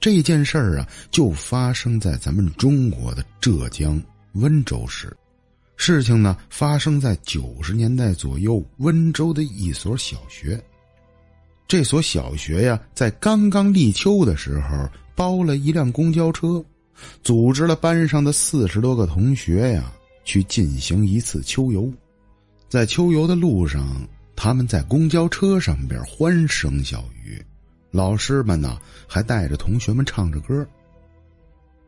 这件事儿啊，就发生在咱们中国的浙江温州市。事情呢，发生在九十年代左右，温州的一所小学。这所小学呀，在刚刚立秋的时候，包了一辆公交车，组织了班上的四十多个同学呀，去进行一次秋游。在秋游的路上，他们在公交车上边欢声笑语。老师们呢，还带着同学们唱着歌。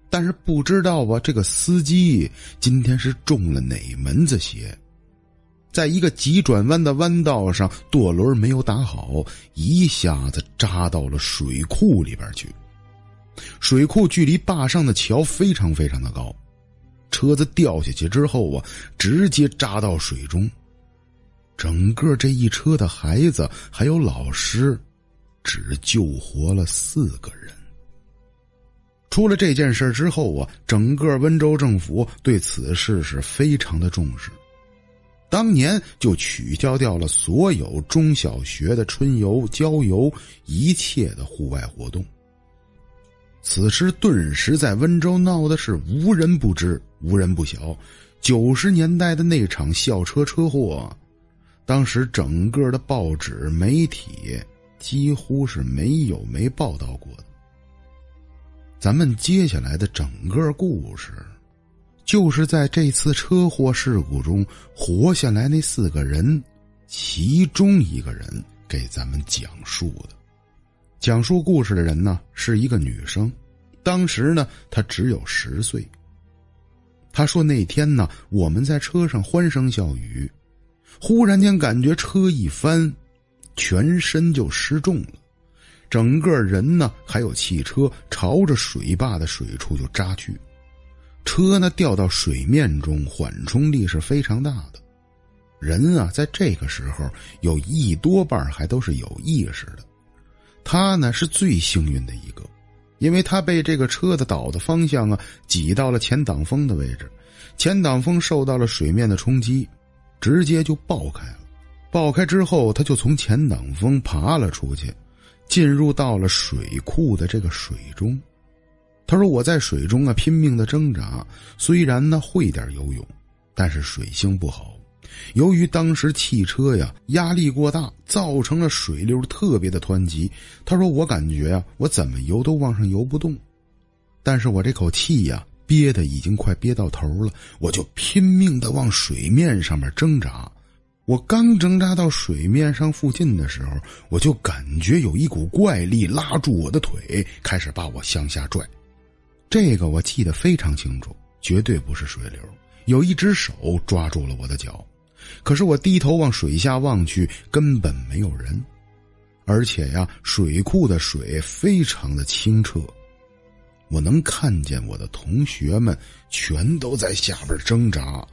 但是不知道吧，这个司机今天是中了哪门子邪？在一个急转弯的弯道上，舵轮没有打好，一下子扎到了水库里边去。水库距离坝上的桥非常非常的高，车子掉下去之后啊，直接扎到水中。整个这一车的孩子还有老师。只救活了四个人。出了这件事之后啊，整个温州政府对此事是非常的重视，当年就取消掉了所有中小学的春游、郊游一切的户外活动。此时顿时在温州闹的是无人不知、无人不晓。九十年代的那场校车车祸，当时整个的报纸媒体。几乎是没有没报道过的。咱们接下来的整个故事，就是在这次车祸事故中活下来那四个人，其中一个人给咱们讲述的。讲述故事的人呢，是一个女生，当时呢，她只有十岁。她说那天呢，我们在车上欢声笑语，忽然间感觉车一翻。全身就失重了，整个人呢，还有汽车朝着水坝的水处就扎去，车呢掉到水面中，缓冲力是非常大的。人啊，在这个时候有一多半还都是有意识的。他呢是最幸运的一个，因为他被这个车的倒的方向啊挤到了前挡风的位置，前挡风受到了水面的冲击，直接就爆开了。爆开之后，他就从前挡风爬了出去，进入到了水库的这个水中。他说：“我在水中啊拼命的挣扎，虽然呢会点游泳，但是水性不好。由于当时汽车呀压力过大，造成了水流特别的湍急。他说我感觉呀我怎么游都往上游不动，但是我这口气呀憋的已经快憋到头了，我就拼命的往水面上面挣扎。”我刚挣扎到水面上附近的时候，我就感觉有一股怪力拉住我的腿，开始把我向下拽。这个我记得非常清楚，绝对不是水流，有一只手抓住了我的脚。可是我低头往水下望去，根本没有人，而且呀，水库的水非常的清澈，我能看见我的同学们全都在下边挣扎。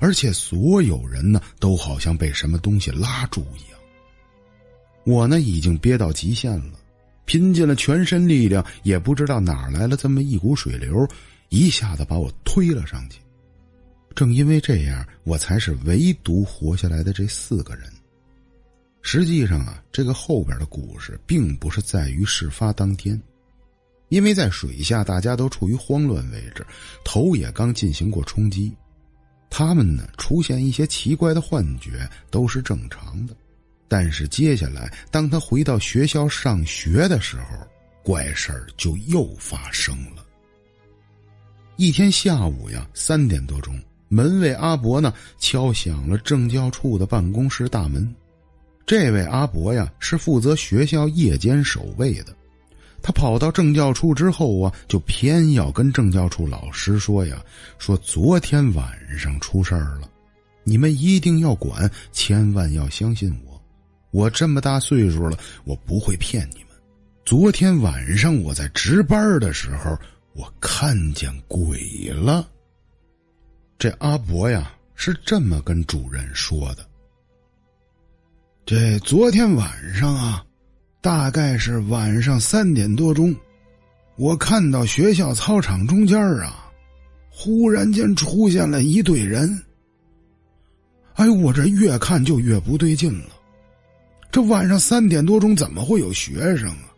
而且所有人呢，都好像被什么东西拉住一样。我呢，已经憋到极限了，拼尽了全身力量，也不知道哪来了这么一股水流，一下子把我推了上去。正因为这样，我才是唯独活下来的这四个人。实际上啊，这个后边的故事并不是在于事发当天，因为在水下大家都处于慌乱位置，头也刚进行过冲击。他们呢出现一些奇怪的幻觉都是正常的，但是接下来当他回到学校上学的时候，怪事儿就又发生了。一天下午呀，三点多钟，门卫阿伯呢敲响了政教处的办公室大门。这位阿伯呀是负责学校夜间守卫的。他跑到政教处之后啊，就偏要跟政教处老师说呀：“说昨天晚上出事儿了，你们一定要管，千万要相信我。我这么大岁数了，我不会骗你们。昨天晚上我在值班的时候，我看见鬼了。”这阿伯呀是这么跟主任说的。这昨天晚上啊。大概是晚上三点多钟，我看到学校操场中间啊，忽然间出现了一队人。哎，我这越看就越不对劲了。这晚上三点多钟怎么会有学生啊？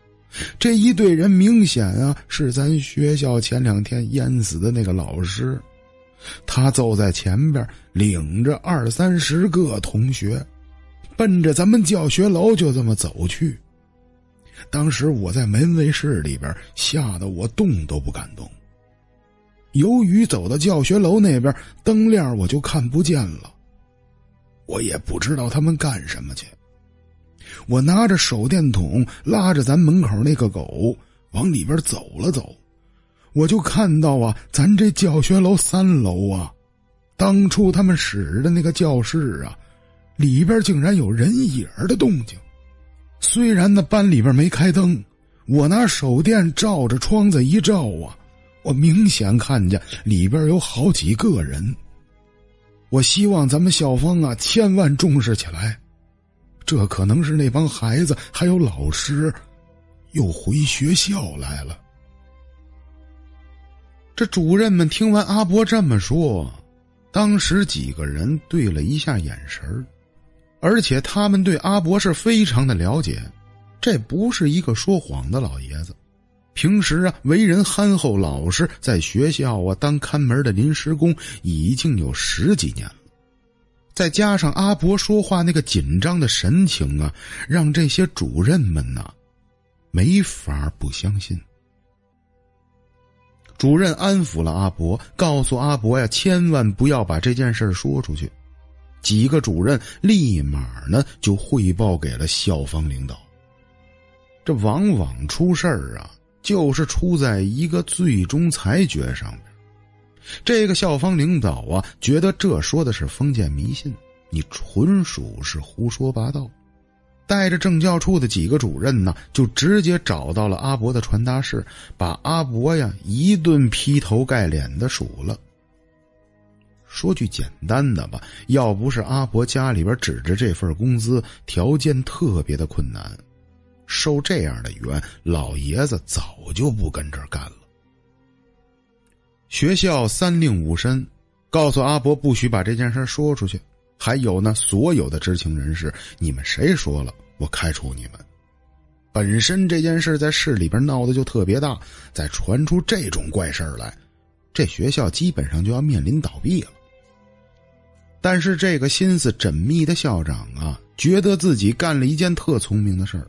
这一队人明显啊是咱学校前两天淹死的那个老师，他走在前边，领着二三十个同学，奔着咱们教学楼就这么走去。当时我在门卫室里边，吓得我动都不敢动。由于走到教学楼那边，灯亮我就看不见了。我也不知道他们干什么去。我拿着手电筒，拉着咱门口那个狗往里边走了走，我就看到啊，咱这教学楼三楼啊，当初他们使的那个教室啊，里边竟然有人影的动静。虽然那班里边没开灯，我拿手电照着窗子一照啊，我明显看见里边有好几个人。我希望咱们校方啊，千万重视起来。这可能是那帮孩子还有老师，又回学校来了。这主任们听完阿伯这么说，当时几个人对了一下眼神而且他们对阿伯是非常的了解，这不是一个说谎的老爷子。平时啊，为人憨厚老实，在学校啊当看门的临时工已经有十几年了。再加上阿伯说话那个紧张的神情啊，让这些主任们呐，没法不相信。主任安抚了阿伯，告诉阿伯呀，千万不要把这件事说出去。几个主任立马呢就汇报给了校方领导。这往往出事儿啊，就是出在一个最终裁决上面。这个校方领导啊，觉得这说的是封建迷信，你纯属是胡说八道。带着政教处的几个主任呢，就直接找到了阿伯的传达室，把阿伯呀一顿劈头盖脸的数了。说句简单的吧，要不是阿伯家里边指着这份工资，条件特别的困难，受这样的冤，老爷子早就不跟这儿干了。学校三令五申，告诉阿伯不许把这件事说出去。还有呢，所有的知情人士，你们谁说了，我开除你们。本身这件事在市里边闹得就特别大，再传出这种怪事来，这学校基本上就要面临倒闭了。但是这个心思缜密的校长啊，觉得自己干了一件特聪明的事儿。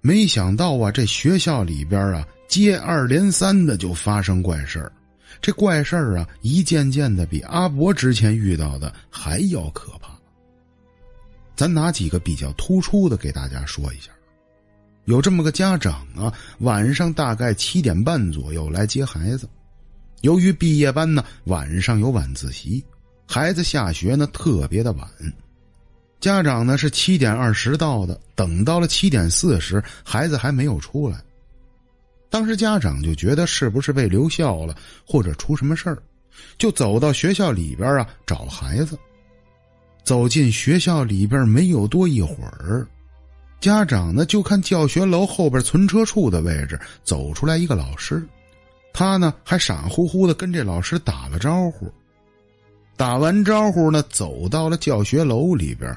没想到啊，这学校里边啊，接二连三的就发生怪事儿。这怪事儿啊，一件件的比阿伯之前遇到的还要可怕。咱拿几个比较突出的给大家说一下。有这么个家长啊，晚上大概七点半左右来接孩子。由于毕业班呢晚上有晚自习，孩子下学呢特别的晚。家长呢是七点二十到的，等到了七点四十，孩子还没有出来。当时家长就觉得是不是被留校了，或者出什么事儿，就走到学校里边啊找孩子。走进学校里边没有多一会儿，家长呢就看教学楼后边存车处的位置走出来一个老师，他呢还傻乎乎的跟这老师打了招呼。打完招呼呢，走到了教学楼里边，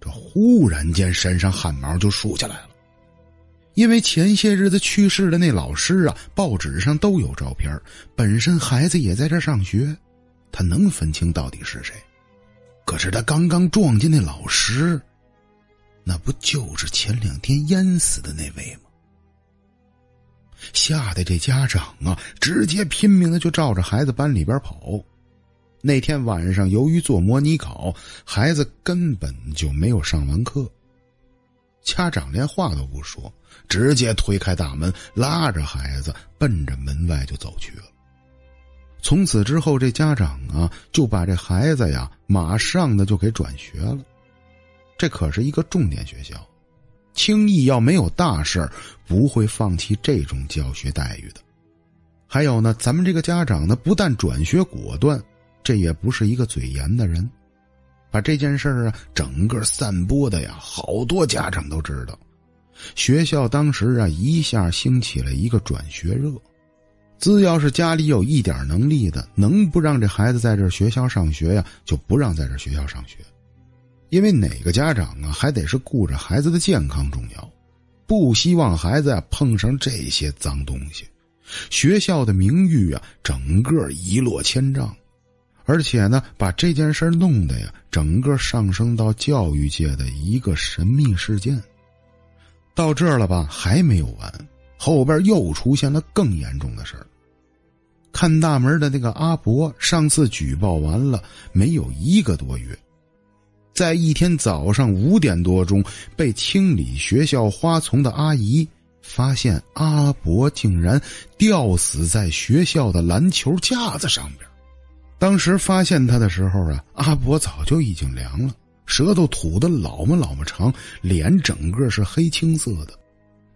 这忽然间身上汗毛就竖起来了。因为前些日子去世的那老师啊，报纸上都有照片，本身孩子也在这上学，他能分清到底是谁。可是他刚刚撞见那老师，那不就是前两天淹死的那位吗？吓得这家长啊，直接拼命的就照着孩子班里边跑。那天晚上由于做模拟考，孩子根本就没有上完课。家长连话都不说，直接推开大门，拉着孩子奔着门外就走去了。从此之后，这家长啊就把这孩子呀马上的就给转学了。这可是一个重点学校，轻易要没有大事不会放弃这种教学待遇的。还有呢，咱们这个家长呢，不但转学果断，这也不是一个嘴严的人。把这件事儿啊，整个散播的呀，好多家长都知道。学校当时啊，一下兴起了一个转学热。只要是家里有一点能力的，能不让这孩子在这学校上学呀，就不让在这学校上学。因为哪个家长啊，还得是顾着孩子的健康重要。不希望孩子呀碰上这些脏东西，学校的名誉啊整个一落千丈，而且呢把这件事弄得呀整个上升到教育界的一个神秘事件。到这儿了吧，还没有完，后边又出现了更严重的事儿。看大门的那个阿伯，上次举报完了没有一个多月。在一天早上五点多钟，被清理学校花丛的阿姨发现阿伯竟然吊死在学校的篮球架子上边。当时发现他的时候啊，阿伯早就已经凉了，舌头吐的老么老么长，脸整个是黑青色的。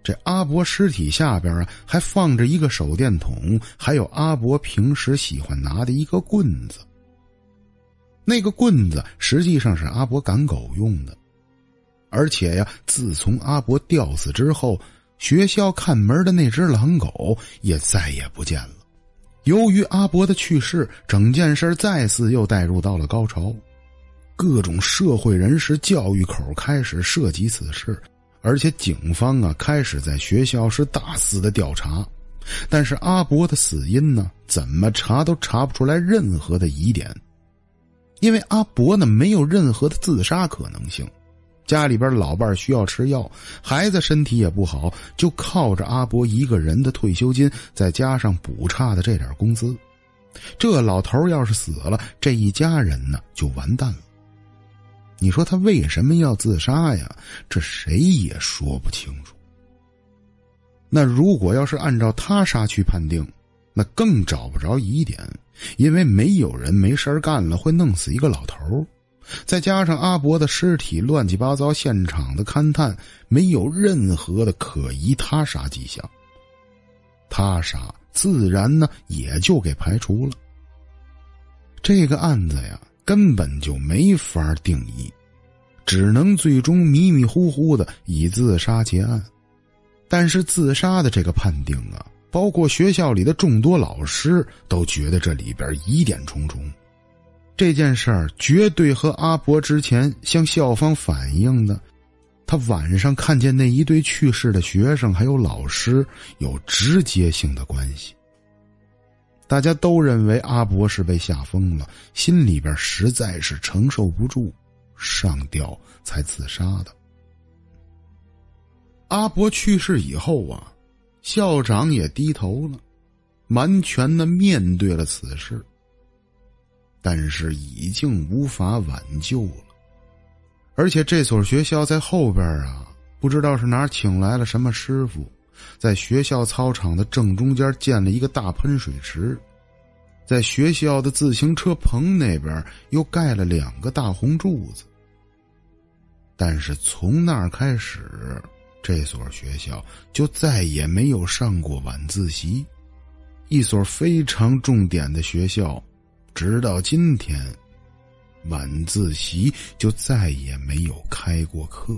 这阿伯尸体下边啊，还放着一个手电筒，还有阿伯平时喜欢拿的一个棍子。那个棍子实际上是阿伯赶狗用的，而且呀，自从阿伯吊死之后，学校看门的那只狼狗也再也不见了。由于阿伯的去世，整件事再次又带入到了高潮，各种社会人士、教育口开始涉及此事，而且警方啊开始在学校是大肆的调查，但是阿伯的死因呢，怎么查都查不出来任何的疑点。因为阿伯呢没有任何的自杀可能性，家里边老伴需要吃药，孩子身体也不好，就靠着阿伯一个人的退休金，再加上补差的这点工资，这老头要是死了，这一家人呢就完蛋了。你说他为什么要自杀呀？这谁也说不清楚。那如果要是按照他杀去判定？那更找不着疑点，因为没有人没事干了会弄死一个老头再加上阿伯的尸体乱七八糟，现场的勘探没有任何的可疑他杀迹象，他杀自然呢也就给排除了。这个案子呀根本就没法定义，只能最终迷迷糊糊的以自杀结案。但是自杀的这个判定啊。包括学校里的众多老师都觉得这里边疑点重重，这件事儿绝对和阿伯之前向校方反映的，他晚上看见那一对去世的学生还有老师有直接性的关系。大家都认为阿伯是被吓疯了，心里边实在是承受不住，上吊才自杀的。阿伯去世以后啊。校长也低头了，完全的面对了此事。但是已经无法挽救了，而且这所学校在后边啊，不知道是哪请来了什么师傅，在学校操场的正中间建了一个大喷水池，在学校的自行车棚那边又盖了两个大红柱子。但是从那儿开始。这所学校就再也没有上过晚自习，一所非常重点的学校，直到今天，晚自习就再也没有开过课。